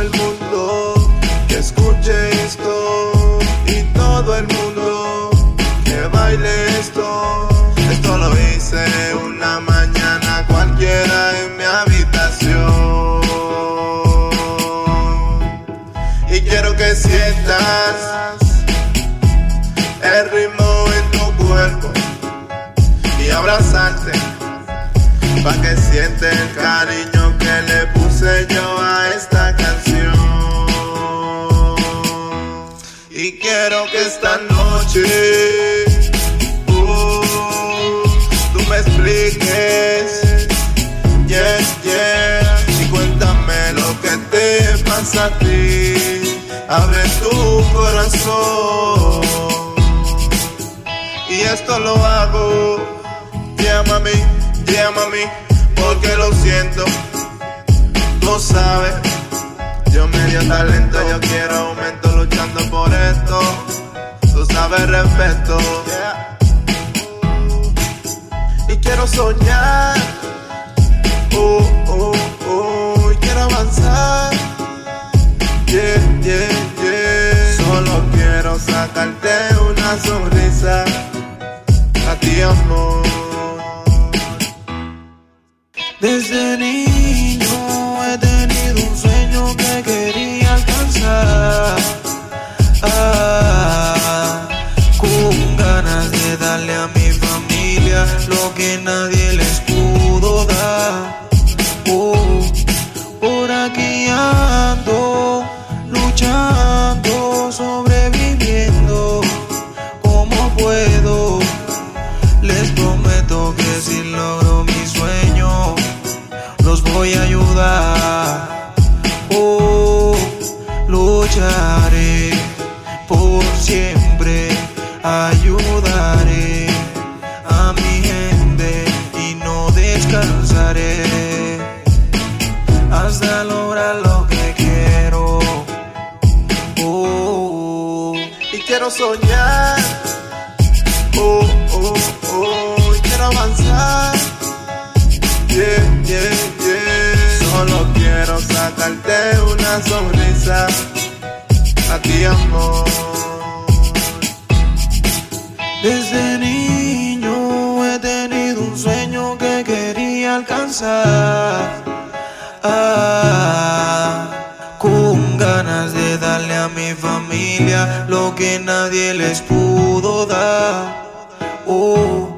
el mundo que escuche esto y todo el mundo que baile esto. Esto lo hice una mañana cualquiera en mi habitación. Y quiero que sientas el ritmo en tu cuerpo y abrazarte pa' que siente el cariño que le puse yo a esta Y quiero que esta noche uh, tú me expliques, yeah, yeah, y cuéntame lo que te pasa a ti, abre tu corazón. Y esto lo hago, yeah mami, porque lo siento, tú sabes. Yo me dio talento, yo quiero aumento luchando por respeto. Y quiero soñar. Oh, oh, oh. Y quiero avanzar. Yeah, yeah, yeah. Solo quiero sacarte una sonrisa. A ti, amor. Desde niño lo que nadie les pudo dar. Oh, por aquí ando, luchando, sobreviviendo como puedo. Les prometo que si logro mi sueño, los voy a ayudar. Oh, lucharé por siempre, ayudaré quiero soñar. Oh, oh, oh, y quiero avanzar. Yeah, yeah, yeah. Solo quiero sacarte una sonrisa. A ti, amor. Desde niño he tenido un sueño que quería alcanzar. Ah, darle a mi familia lo que nadie les pudo dar. Uh.